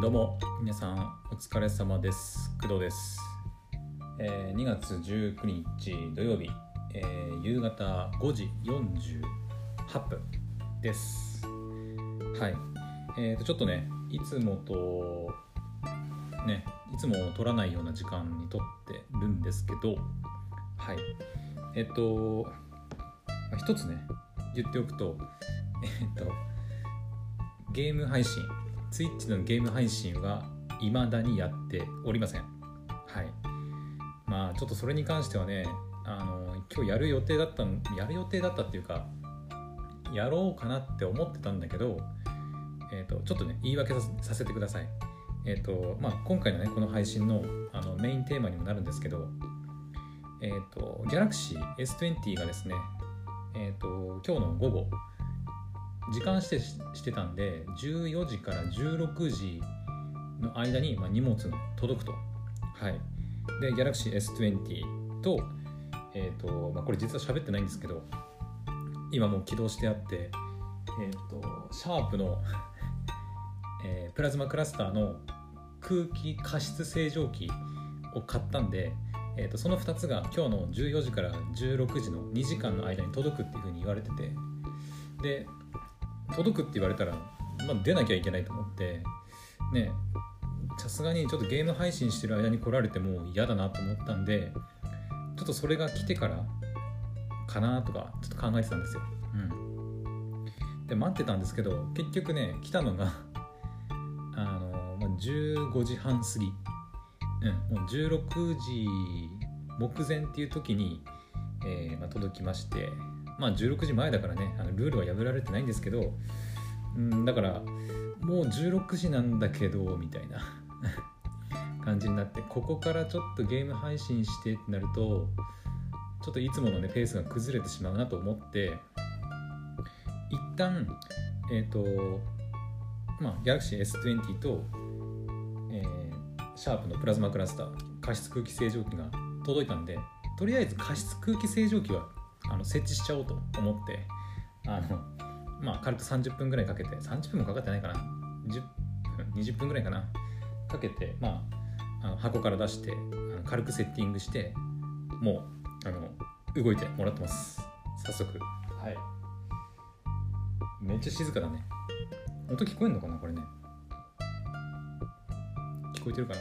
どうも皆さんお疲れ様です。工藤です、えー2月19日土曜日、えー夕方5時48分です。はい。えー、とちょっとねいつもとねいつも撮らないような時間に撮ってるんですけどはい。えっとまあ一つね言っておくとえっとゲーム配信 Twitch のゲーム配信は未だにやっておりません。はい。まあちょっとそれに関してはねあの今日やる予定だったんやる予定だったっていうかやろうかなって思ってたんだけどえっ、とちょっとね言い訳させてください。えっ、とまあ今回のねこの配信のあのメインテーマにもなるんですけどえっ、と Galaxy S20 がですねえっ、と今日の午後時間指定してたんで14時から16時の間に、まあ、荷物が届くと。はい。で Galaxy S20 とえっ、と、まあ、これ実は喋ってないんですけど今もう起動してあってえっ、とシャープの、えープラズマクラスターの空気加湿清浄機を買ったんで、えー、とその2つが今日の14時から16時の2時間の間に届くっていうふうに言われててで届くって言われたら、まあ、出なきゃいけないと思ってねさすがにちょっとゲーム配信してる間に来られても嫌だなと思ったんでちょっとそれが来てからかなとかちょっと考えてたんですよ。うん、で待ってたんですけど結局ね来たのがあの、まあ、15時半過ぎ、うん、もう16時目前っていう時に、えーまあ、届きましてまあ16時前だからねあのルールは破られてないんですけど、うん、だからもう16時なんだけどみたいな 感じになってここからちょっとゲーム配信してってなるとちょっといつものねペースが崩れてしまうなと思って一旦えっ、とまあ Galaxy S20 と、えーシャープのプラズマクラスター加湿空気清浄機が届いたんでとりあえず加湿空気清浄機はあの設置しちゃおうと思ってあのまあ軽く30分ぐらいかけて30分もかかってないかな。10分20分ぐらいかな。かけてまああの箱から出してあの軽くセッティングしてもうあの動いてもらってます。早速。はい。めっちゃ静かだね。音聞こえんのかなこれね。聞こえてるかな。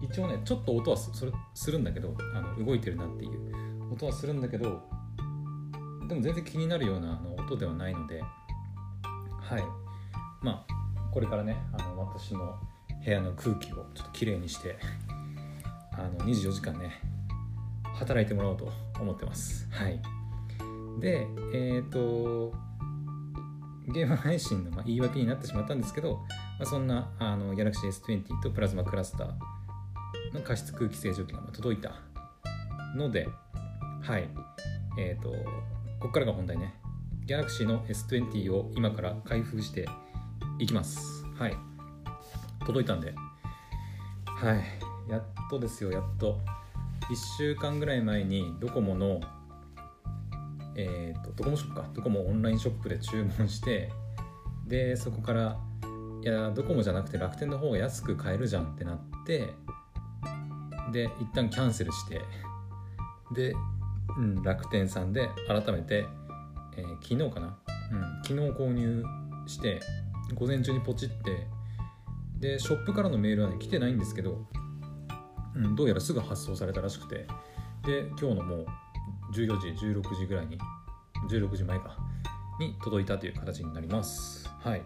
一応ねちょっと音はすそれするんだけどあの動いてるなっていう。音はするんだけどでも全然気になるようなあの音ではないのではい。まあこれからねあの私の部屋の空気をちょっときれいにしてあの24時間ね働いてもらおうと思ってます。はい。でえっ、とゲーム配信のま言い訳になってしまったんですけど、まあ、そんなあの Galaxy S20 とプラズマクラスターの加湿空気清浄機が届いたのではい。えっ、とここからが本題ね。Galaxy の S20 を今から開封していきます。はい。届いたんで。はい。やっとですよ。やっと。1週間ぐらい前にドコモのえー、とドコモショップか。ドコモオンラインショップで注文してでそこからいやドコモじゃなくて楽天の方が安く買えるじゃんってなってで一旦キャンセルして。で、うん、楽天さんで改めて、えー昨日かな、うん、昨日購入して午前中にポチってでショップからのメールは、ね、来てないんですけど、うん、どうやらすぐ発送されたらしくてで今日のもう14時16時ぐらいに16時前かに届いたという形になります。はい。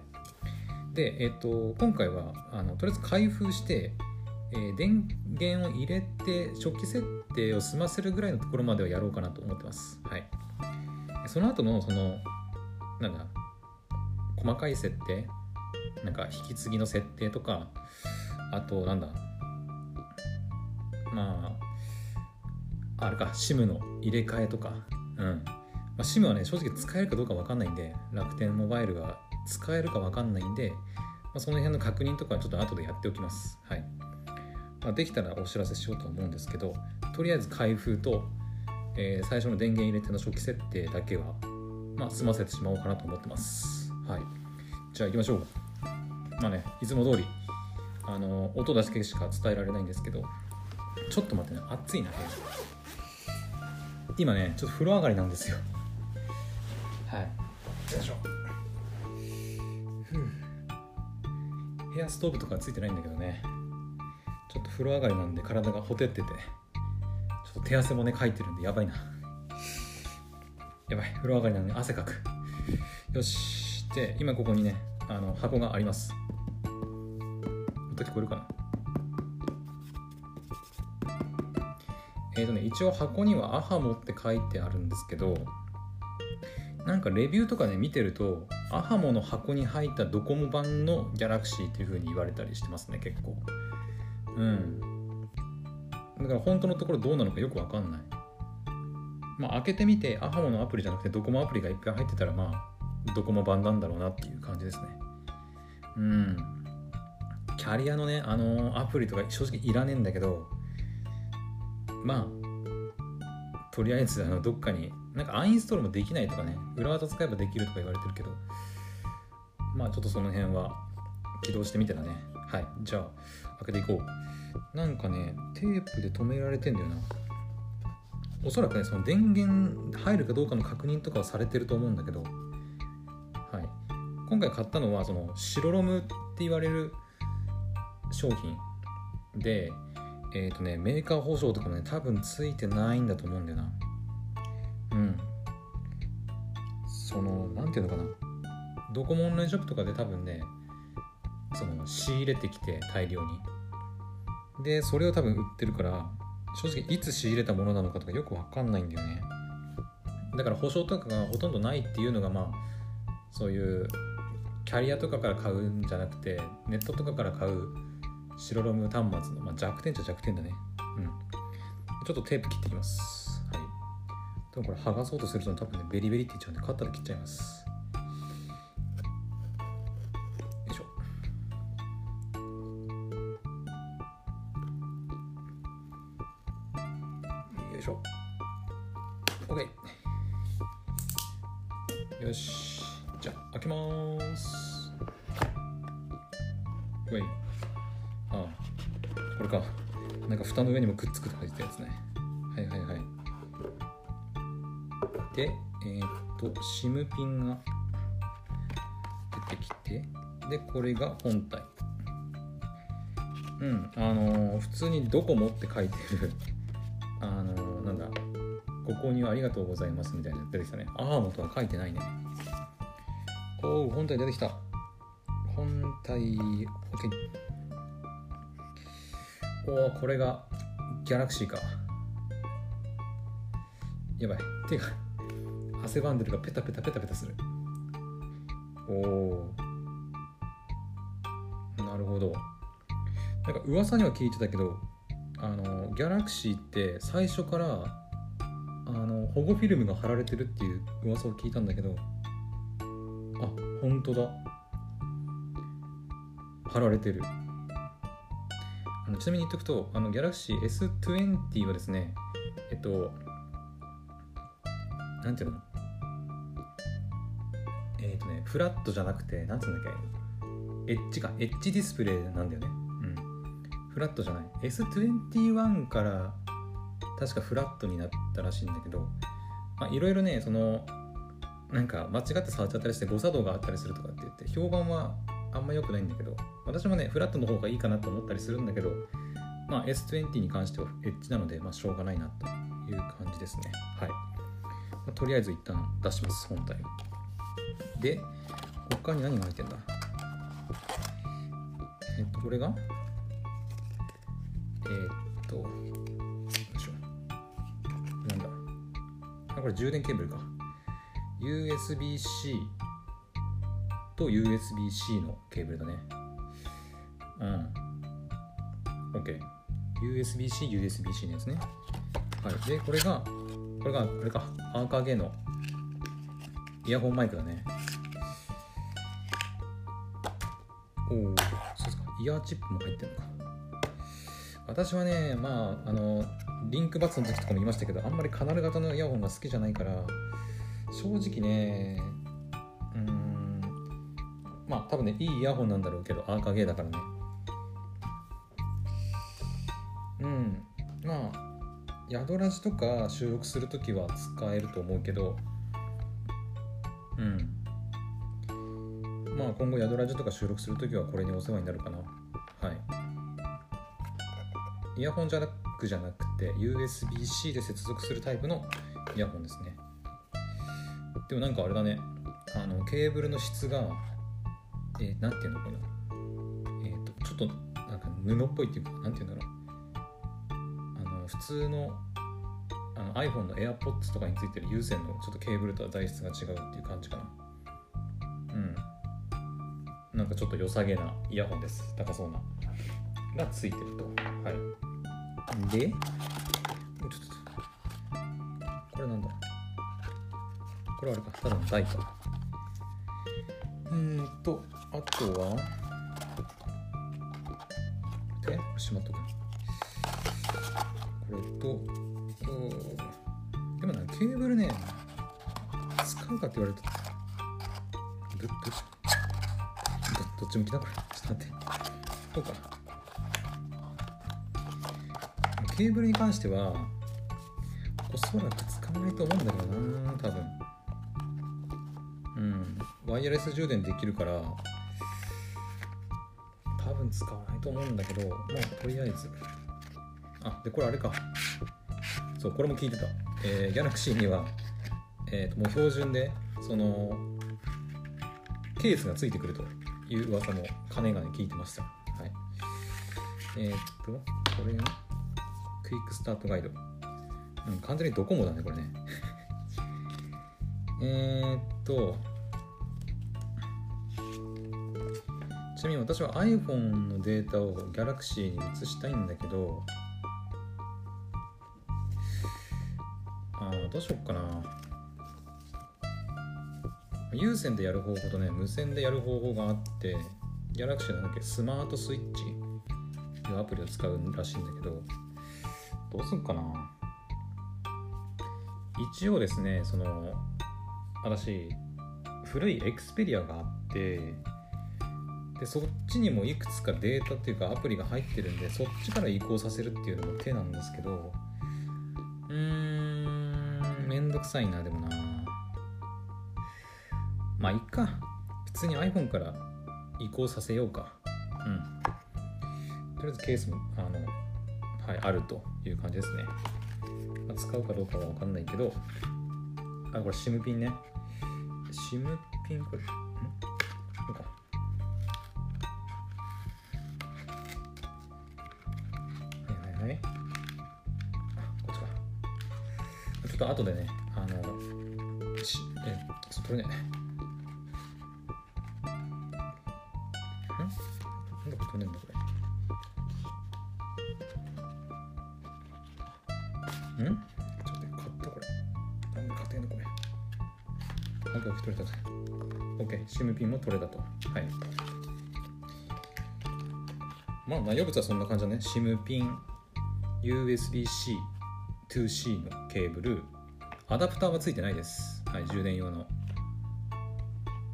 でえっ、と今回はあのとりあえず開封して、えー電源を入れて初期設定を済ませるぐらいのところまではやろうかなと思ってます。はい。その後のそのなんだ細かい設定なんか引き継ぎの設定とかあとなんだまああれか SIM の入れ替えとか。うん、まあ、SIM はね正直使えるかどうか分かんないんで楽天モバイルが使えるか分かんないんで、まあ、その辺の確認とかはちょっと後でやっておきます。はい、まあ、できたらお知らせしようと思うんですけどとりあえず開封と、えー最初の電源入れての初期設定だけは、まあ、済ませてしまおうかなと思ってます。はい。じゃあ行きましょう。まあねいつも通りあの音だけしか伝えられないんですけどちょっと待ってね暑いな今ねちょっと風呂上がりなんですよ。はい。よいしょ。部屋ストーブとかついてないんだけどね。ちょっと風呂上がりなんで体がほてってて手汗もねかいてるんでやばいな。やばい風呂上がりなのに汗かく。よしで今ここにねあの箱があります。音聞こえるかな。えっ、ー、とね一応箱にはアハモって書いてあるんですけどなんかレビューとかね見てるとアハモの箱に入ったドコモ版のギャラクシーっていう風に言われたりしてますね結構。うん。だから本当のところどうなのかよくわかんない。まあ開けてみてアハモのアプリじゃなくてドコモアプリがいっぱい入ってたらまあドコモ版なんだろうなっていう感じですね。うん。キャリアのねあのアプリとか正直いらねえんだけどまあとりあえずあのどっかになんかアンインストールもできないとかね裏技使えばできるとか言われてるけどまあちょっとその辺は起動してみたらね。はい。じゃあ開けていこう。なんかねテープで止められてんだよな。おそらくねその電源入るかどうかの確認とかはされてると思うんだけど。はい。今回買ったのはその白ロムって言われる商品でえっ、ー、とねメーカー保証とかもね多分ついてないんだと思うんだよな。うん。その何ていうのかな。ドコモオンラインショップとかで多分ねその仕入れてきて大量に。でそれを多分売ってるから正直いつ仕入れたものなのかとかよく分かんないんだよね。だから保証とかがほとんどないっていうのがまあそういうキャリアとかから買うんじゃなくてネットとかから買う白ロム端末の、まあ、弱点っちゃ弱点だね。うん。ちょっとテープ切ってきます。はい。でもこれ剥がそうとすると多分ねベリベリって言っちゃうんでカッターで切っちゃいます。しょ OK よし。じゃあ開けます。ウェイこれか。なんか蓋の上にもくっつくって書いてたやつね。はいはいはい。でえー、っと SIM ピンが出てきてでこれが本体。うん。あのー、普通に「ドコモ」って書いてる、購入ありがとうございますみたいな出てきたね。アーモとは書いてないね。おお本体出てきた。本体 OK おおこれがギャラクシーか。やばい。手が汗ばんでるがペタペタペタペタする。おおなるほど。なんか噂には聞いてたけどあのギャラクシーって最初から保護フィルムが貼られてるっていう噂を聞いたんだけどあ本当だ。貼られてる。あのちなみに言っとくとあの Galaxy S20 はですねえっとなんていうの？えっ、とねフラットじゃなくてなんていうんだっけ？エッジか。エッジディスプレイなんだよね。うん。フラットじゃない。S21 から確かフラットになったらしいんだけどいろいろねそのなんか間違って触っちゃったりして誤作動があったりするとかって言って評判はあんま良くないんだけど私もねフラットの方がいいかなと思ったりするんだけどまあ S20 に関してはエッジなので、まあ、しょうがないなという感じですね。はい、まあ、とりあえず一旦出します本体で他に何が入ってんだ？えっとこれが？え、っとこれ充電ケーブルか USB-C と USB-C のケーブルだね。うん。OK。USB-C、USB-C のやつね。はい。で、これが、これが、これか。アーカーゲーのイヤホンマイクだね。おお、そうですか。イヤーチップも入ってるのか。私はね、まあ、あの、リンクバツの時とかも言いましたけどあんまりカナル型のイヤホンが好きじゃないから正直ねうんまあ多分ねいいイヤホンなんだろうけどアーカゲーだからね。うんまあ宿ラジとか収録する時は使えると思うけどうん。まあ今後宿ラジとか収録する時はこれにお世話になるかな。はい。イヤホンじゃなくじゃなくて USB-C で接続するタイプのイヤホンですね。でもなんかあれだね。あのケーブルの質がえー、なんていうのかな。えっ、ー、とちょっとなんか布っぽいっていうかなんていうんだろう。あの普通のあの iPhone の AirPods とかについてる有線のちょっとケーブルとは材質が違うっていう感じかな。うん。なんかちょっと良さげなイヤホンです。高そうな。がついてると。はい。でこれなんだ？これあれかただの台か。うんとあとはでしまっとく。これとでもなケーブルね使うかって言われるとどどどっち向きだこれケーブルに関してはおそらく使わないと思うんだけどな多分。うん。ワイヤレス充電できるから多分使わないと思うんだけどまあとりあえず。あでこれあれか。そうこれも聞いてた、えー、ギャラクシーには、えーと、もう標準でそのケースがついてくるという噂もかねがね聞いてました。はい。えー、っとこれがクイックスタートガイド。うん完全にドコモだねこれね。えっと。ちなみに私は iPhone のデータを Galaxy に移したいんだけど。あどうしよっかな。有線でやる方法とね無線でやる方法があって。Galaxy なんだっけスマートスイッチ。いうアプリを使うらしいんだけど。どうすんかな。一応ですねその私古いエクスペリアがあってでそっちにもいくつかデータっていうかアプリが入ってるんでそっちから移行させるっていうのも手なんですけどうーんめんどくさいなでもな。まあいっか。普通に iPhone から移行させようか。うん。とりあえずケースもあのはいあるという感じですね、まあ、使うかどうかは分かんないけどあこれ SIM ピンね。SIM ピンこれん？こか。はいこっちか。ちょっと後でねあのしえそこれね。シムピンも取れたと。はい。まあ内容物はそんな感じだね。シムピン USB-C to C のケーブル。アダプターはついてないです。はい充電用の。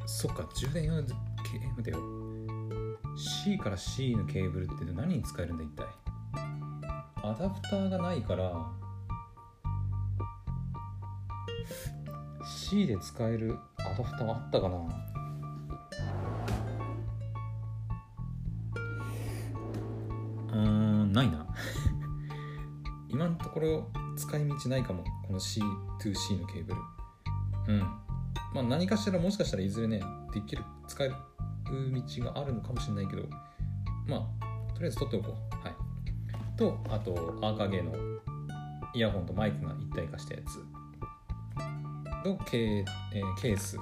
そっか充電用のケーブルだよ。C から C のケーブルって何に使えるんだ一体。アダプターがないから C で使えるアダプターあったかな。うーんないな。今のところ使い道ないかもこの C2C のケーブル。うん。まあ何かしらもしかしたらいずれねできる使える道があるのかもしれないけどまあとりあえず取っておこう。はい。とあとアーカゲのイヤホンとマイクが一体化したやつ。のケ,、えー、ケース。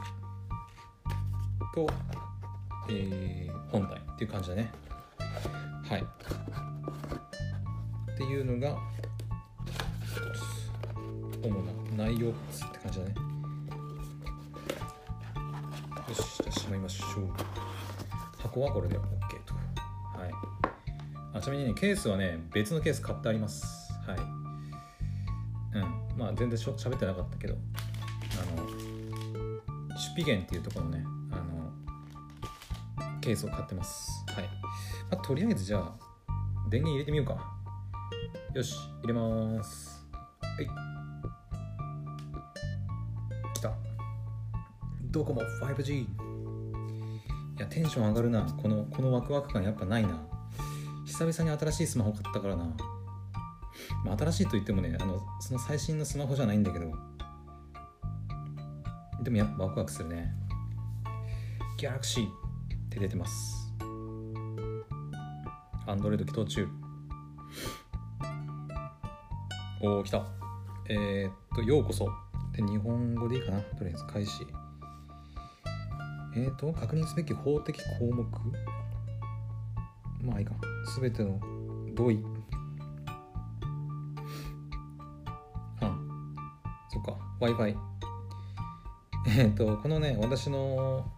と、えー、本体っていう感じだね。はい。っていうのが主な内容物って感じだね。よしじゃあしまいましょう。箱はこれで OK と。はい。あちなみにねケースはね別のケース買ってあります。はい。うん。まあ全然しゃ喋ってなかったけど。あのシュピゲンっていうところのねあのケースを買ってます。はい、まあ、とりあえずじゃあ電源入れてみようかよし入れます。はい。来た。ドコモ 5G いやテンション上がるな。このこのワクワク感やっぱないな。久々に新しいスマホ買ったからな、まあ、新しいと言ってもねあのその最新のスマホじゃないんだけど。でもやっぱワクワクするね。Galaxy って出てます。アンドロイド起動中。おお来た。えー、っとようこそ。で日本語でいいかな。とりあえず開始。えー、っと確認すべき法的項目？まあいいか。すべての同意あそっか。Wi-Fi えっとこのね私の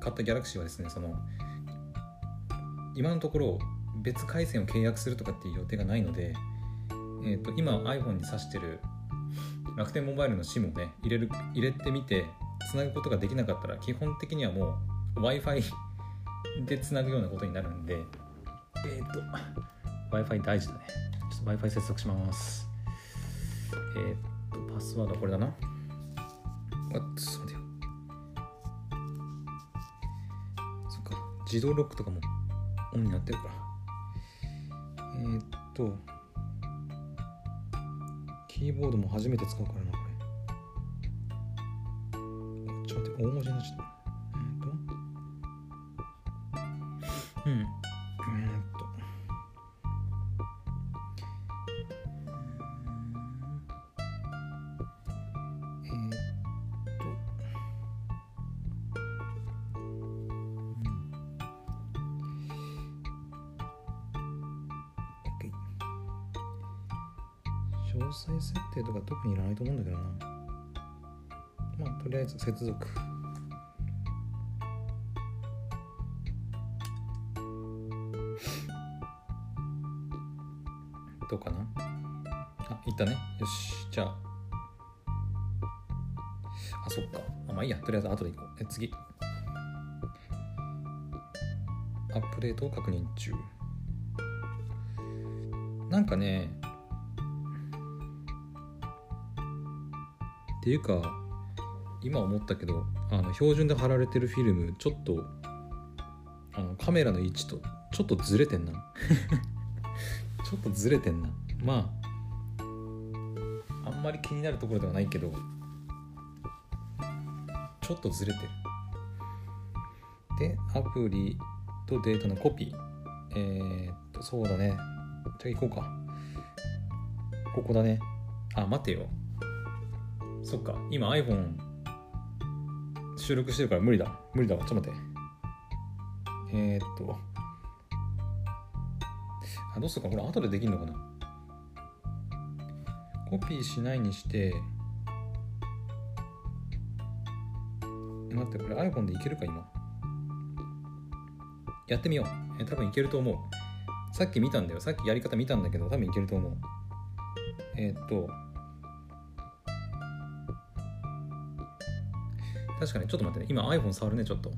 買ったギャラクシーはですねその今のところ別回線を契約するとかっていう予定がないので、えーと、今 iPhone に挿してる楽天モバイルの SIM をね入れる入れてみてつなぐことができなかったら基本的にはもう w i f i でつなぐようなことになるんで。えっ、ー、と。W i f i 大事だね。ちょっと w i f i 接続します。えっ、ー、とパスワードはこれだな。あちょっと待ってよ。そっか。自動ロックとかもオンになってるから。えー、っとキーボードも初めて使うからなこれ。ちょっと待って大文字になっちゃった。え、っと。うん。だけどな。まあとりあえず接続。どうかな？あいったね。よし。じゃあ。あそっか。あまあいいや。とりあえず後で行こう。え次。アップデートを確認中。なんかねっていうか今思ったけどあの標準で貼られてるフィルムちょっとあのカメラの位置とちょっとずれてんな。ちょっとずれてんな。まああんまり気になるところではないけどちょっとずれてる。でアプリとデータのコピー。えー、っとそうだね。じゃあ行こうか。ここだね。あ待てよそっか。今 iPhone 収録してるから無理だ。無理だわ。ちょっと待って。えー、っと。あどうするか。これ後でできるのかな。コピーしないにして。待ってこれ iPhone でいけるか今。やってみよう。え多分いけると思う。さっき見たんだよ。さっきやり方見たんだけど多分いけると思う。えー、っと。確かにちょっと待ってね。今 iPhone 触るねちょっと。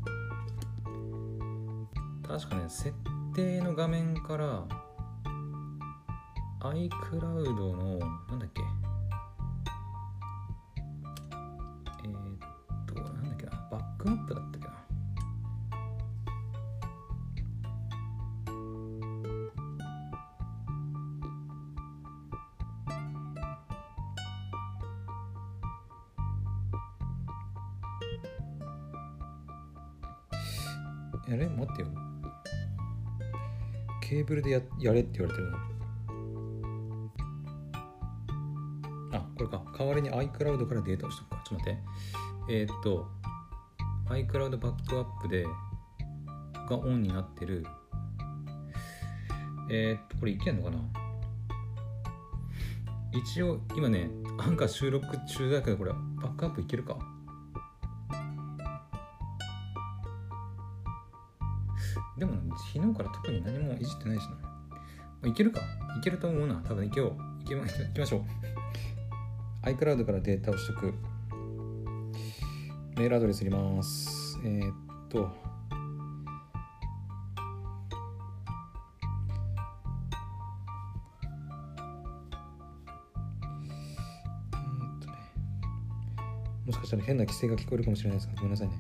確かね設定の画面から iCloud のなんだっけ。えー、っとなんだっけな。バックアップだったケーブルでややれって言われてるのあこれか。代わりに iCloud からデータをしとくか。ちょっと待って。えー、っと iCloud バックアップでがオンになってる。えー、っとこれいけんのかな？一応今ねアンカー収録中だけどこれバックアップいけるか？昨日から特に何もいじってないしな。まあいけるかいけると思うな。多分いけよう。いけまいきましょう。iCloud からデータを取得。メールアドレス入れます。えー、っと。もしかしたら変な規制が聞こえるかもしれないですがごめんなさいね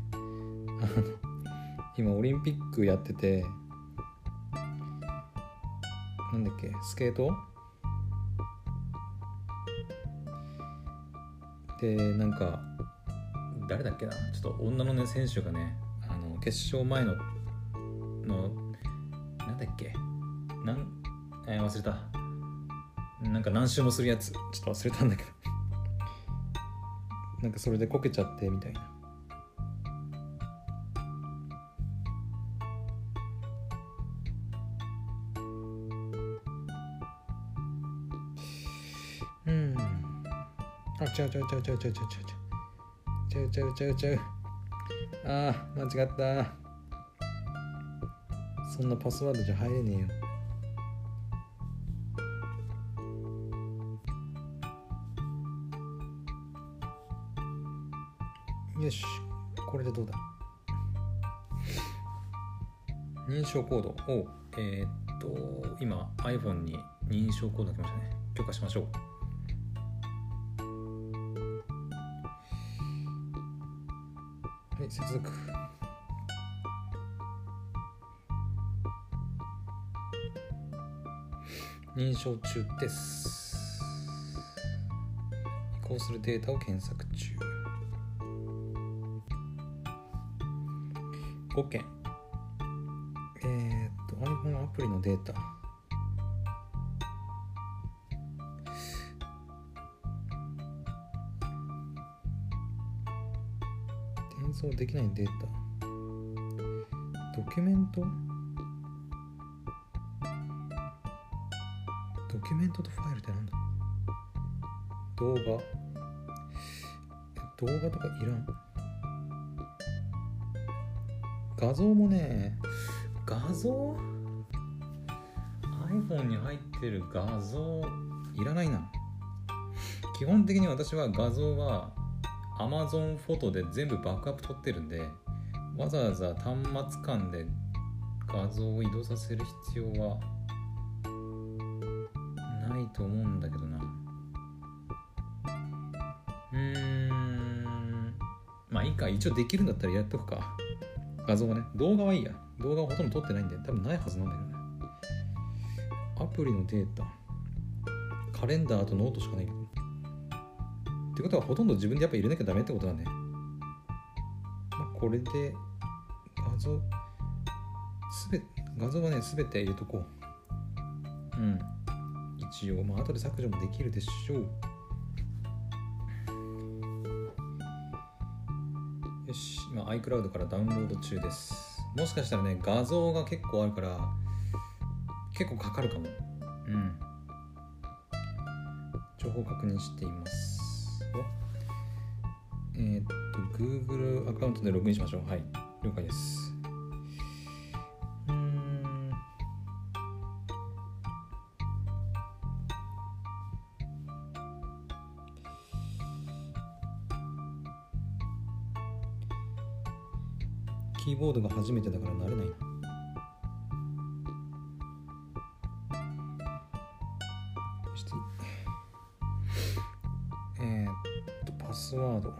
今オリンピックやっててなんだっけ？スケート？でなんか誰だっけな？ちょっと女のね選手がねあの決勝前ののなんだっけ？なん、えー忘れた。なんか何周もするやつ。ちょっと忘れたんだけど。なんかそれでこけちゃってみたいな。ちゃうちゃうちゃうちゃうちゃうちゃうちゃうちゃうちゃうちゃうあー間違ったそんなパスワードじゃ入れねえよよしこれでどうだ認証コードをえーっと今 iPhone に認証コードが来ましたね許可しましょうはい接続。認証中です。移行するデータを検索中。5件えー、っと iPhone アプリのデータ。転送できないデータ。ドキュメント？ドキュメントとファイルってなんだ？動画？動画とかいらん？画像もね画像？iPhone に入ってる画像いらないな。基本的に私は画像は Amazon フォトで全部バックアップ取ってるんでわざわざ端末間で画像を移動させる必要はないと思うんだけどな。うーん。まあいいか。一応できるんだったらやっとくか。画像はね。動画はいいや。動画はほとんど撮ってないんで。多分ないはずなんだよね。アプリのデータ。カレンダーとノートしかないってことはほとんど自分でやっぱ入れなきゃダメってことだね。まあこれで画像すべ画像はね全て入れとこう。うん。一応まあ後で削除もできるでしょう。よし今 iCloud からダウンロード中です。もしかしたらね画像が結構あるから結構かかるかも。うん。情報確認していますえーっと Google アカウントでログインしましょう。はい。了解です。うん。キーボードが初めてだから慣れないな。など。は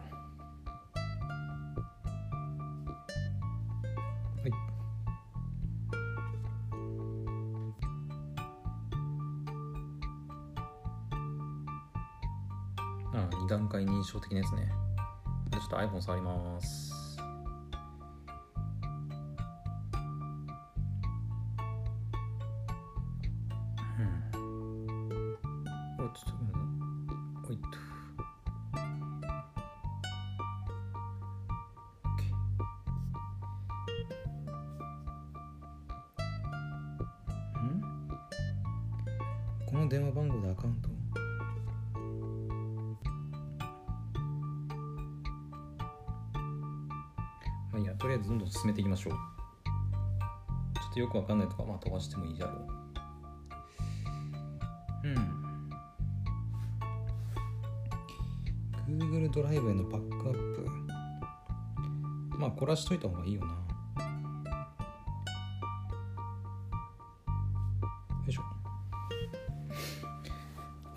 い。あ2段階認証的なやつね。ちょっと iPhone 触ります。いいやとりあえずどんどん進めていきましょう。ちょっとよくわかんないとかまあ飛ばしてもいいだろう。うん。Google ドライブへのバックアップ。まあ凝らしといた方がいいよな。よいしょ。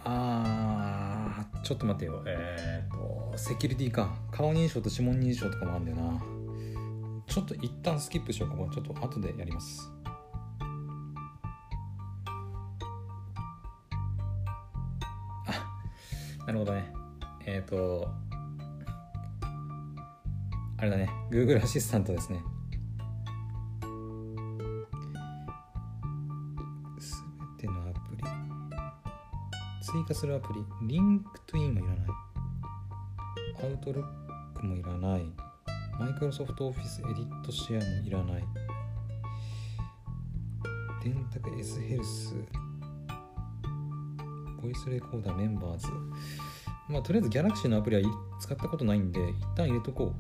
あーちょっと待ってよ。えー、っとセキュリティか。顔認証と指紋認証とかもあるんだよな。ちょっと一旦スキップしようか。もうちょっと後でやります。あなるほどね。えっ、ー、とあれだね。Google アシスタントですね。すべてのアプリ。追加するアプリ。 LinkedIn もいらない。 Outlook もいらない。 Microsoft Office edit share もいらない。電卓 S Health。ボイスレコーダー Members。まあとりあえず Galaxy のアプリは使ったことないんで一旦入れとこ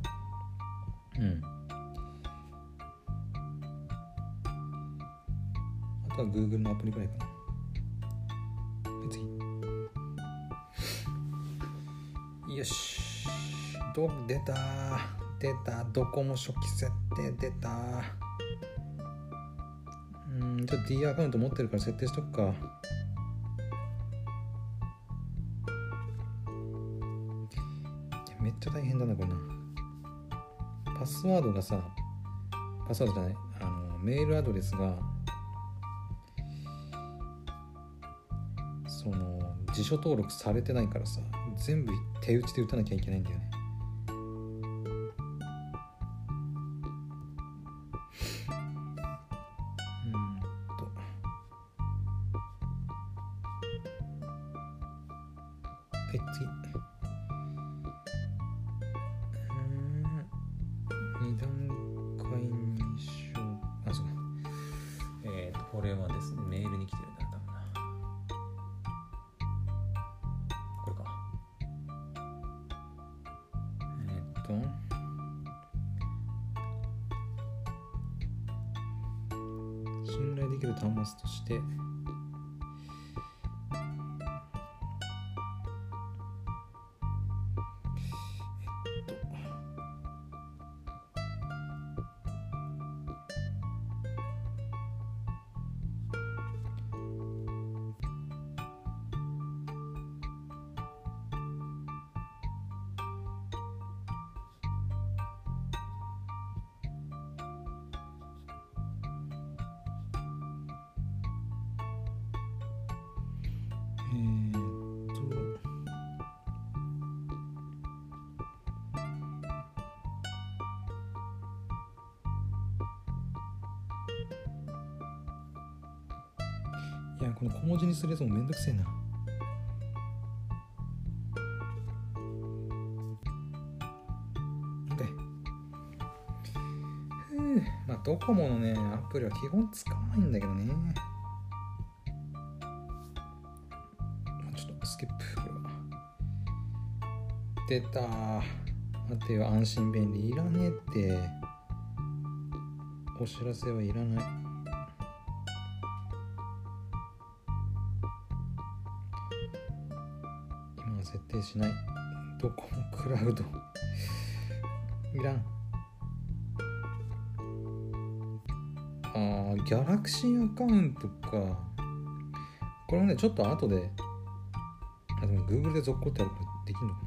う。うん。あとは Google のアプリぐらいかな。次。よし。ど出た出た。ドコモ初期設定出た。うんちょっと D アカウント持ってるから設定しとくか。めっちゃ大変だなこれな。パスワードがさパスワードじゃない？あのメールアドレスがその辞書登録されてないからさ全部手打ちで打たなきゃいけないんだよね。い次。うん二段階認証あそうか。えー、とこれはですねメールに来てるんだこれか。えっと。信頼できる端末としてやこの小文字にするやつもめんどくせえな。OK ふうまあドコモのねアプリは基本使わないんだけどね。ちょっとスキップこれは。出た。待てよ安心便利。いらねえって。お知らせはいらない。定しない？ドコモクラウド。いらん。あギャラクシーアカウントか。これもねちょっと後で。あでも Google で続行ってやるからできるのか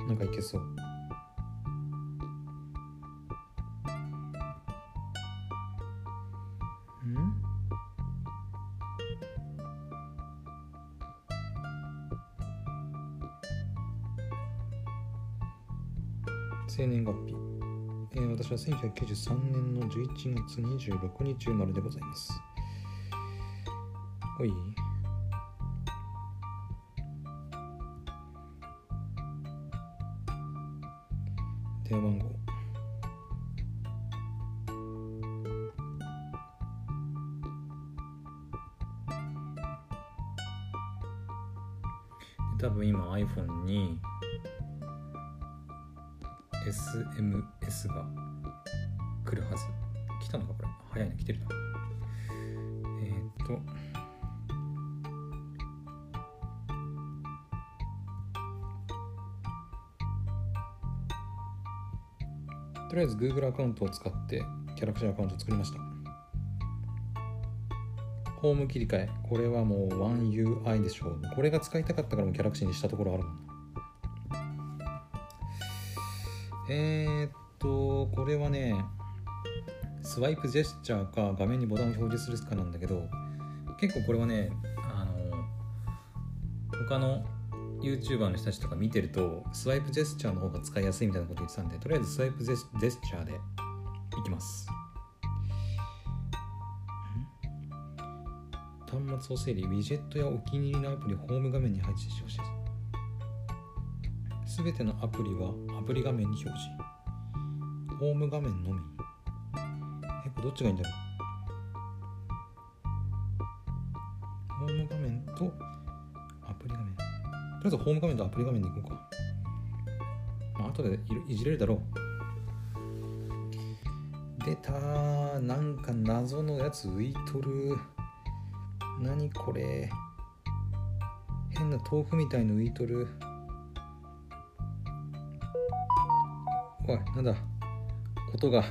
な？なんかいけそう。私は1993年の11月26日生まれでございます。おい。とりあえず Google アカウントを使ってキャラクターアカウントを作りました。ホーム切り替え。これはもう OneUI でしょう。これが使いたかったからもうギャラクシーにしたところあるもんえー、っとこれはねスワイプジェスチャーか画面にボタンを表示するかなんだけど結構これはねあの他の YouTuber の人たちとか見てるとスワイプジェスチャーの方が使いやすいみたいなこと言ってたんでとりあえずスワイプジェスジェスチャーでいきます。端末を整理。ウィジェットやお気に入りのアプリホーム画面に配置してほしい。ですべてのアプリはアプリ画面に表示。ホーム画面のみ。えこれどっちがいいんだろう？あえずホーム画面とアプリ画面でいこうか。まあ後でいじれるだろう。出たなんか謎のやつ浮いとる。何これ。変な豆腐みたいの浮いとる。おいなんだ。音が。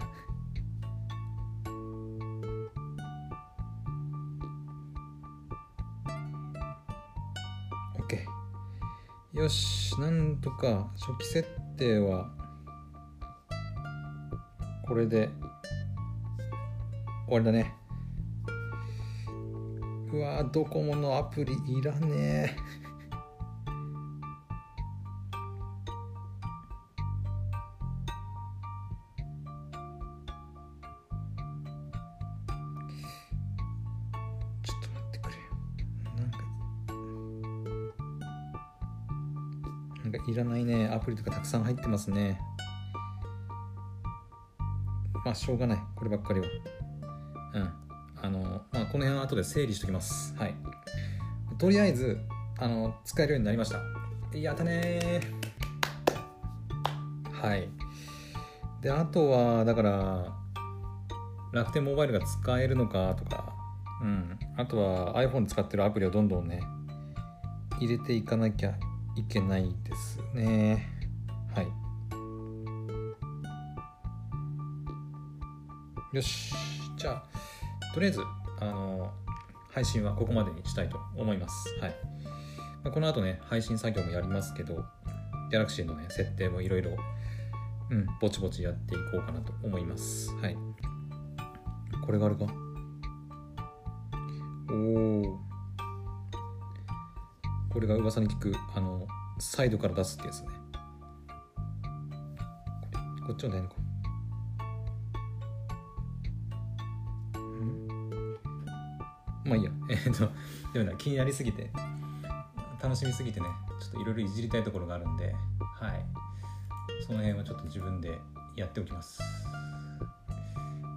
よしなんとか初期設定はこれで終わりだね。うわドコモのアプリいらねえ。とかたくさん入ってますねまあしょうがないこればっかりはうんあの、まあ、この辺は後で整理しておきます。はい。とりあえず、あの、使えるようになりました。やったねはい。で、あとは、だから、楽天モバイルが使えるのかとか、うん。あとは iPhone 使ってるアプリをどんどんね、入れていかなきゃいけないですね。はい。よし。じゃあ、とりあえずあの配信はここまでにしたいと思います。はいまあ、この後ね、配信作業もやりますけど、Galaxy のね、設定もいろいろ、うん、ぼちぼちやっていこうかなと思います。はい。これがあるか？おお。これが噂に聞く、あの、サイドから出すってやつね。こっちはないのか。まあいいや。えっ、と、でもね、気になりすぎて、楽しみすぎてね、ちょっといろいろいじりたいところがあるんで、はい。その辺はちょっと自分でやっておきます。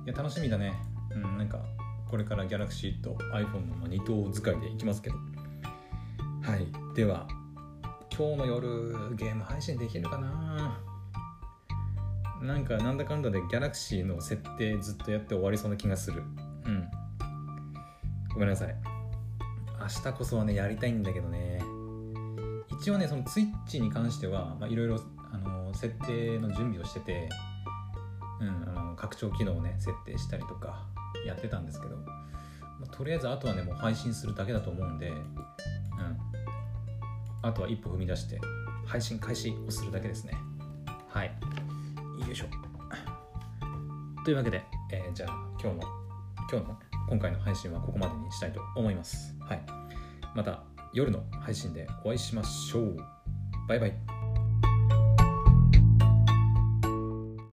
いや、楽しみだね。うん、なんか、これから Galaxy と iPhone の二頭使いでいきますけど。はい。では、今日の夜、ゲーム配信できるかななんか、なんだかんだで Galaxy の設定ずっとやって終わりそうな気がする。うん。ごめんなさい。明日こそはね、やりたいんだけどね。一応ね、その Twitch に関しては、まあ、いろいろ、あの、設定の準備をしてて、うん、あの、拡張機能をね、設定したりとか、やってたんですけど、まあ、とりあえずあとはね、もう配信するだけだと思うんで、うん。あとは一歩踏み出して、配信開始をするだけですね。はい。よいしょ。というわけで、えーじゃあ、今日の、今日の、今回の配信はここまでにしたいと思います。はい。また夜の配信でお会いしましょう。バイバイ。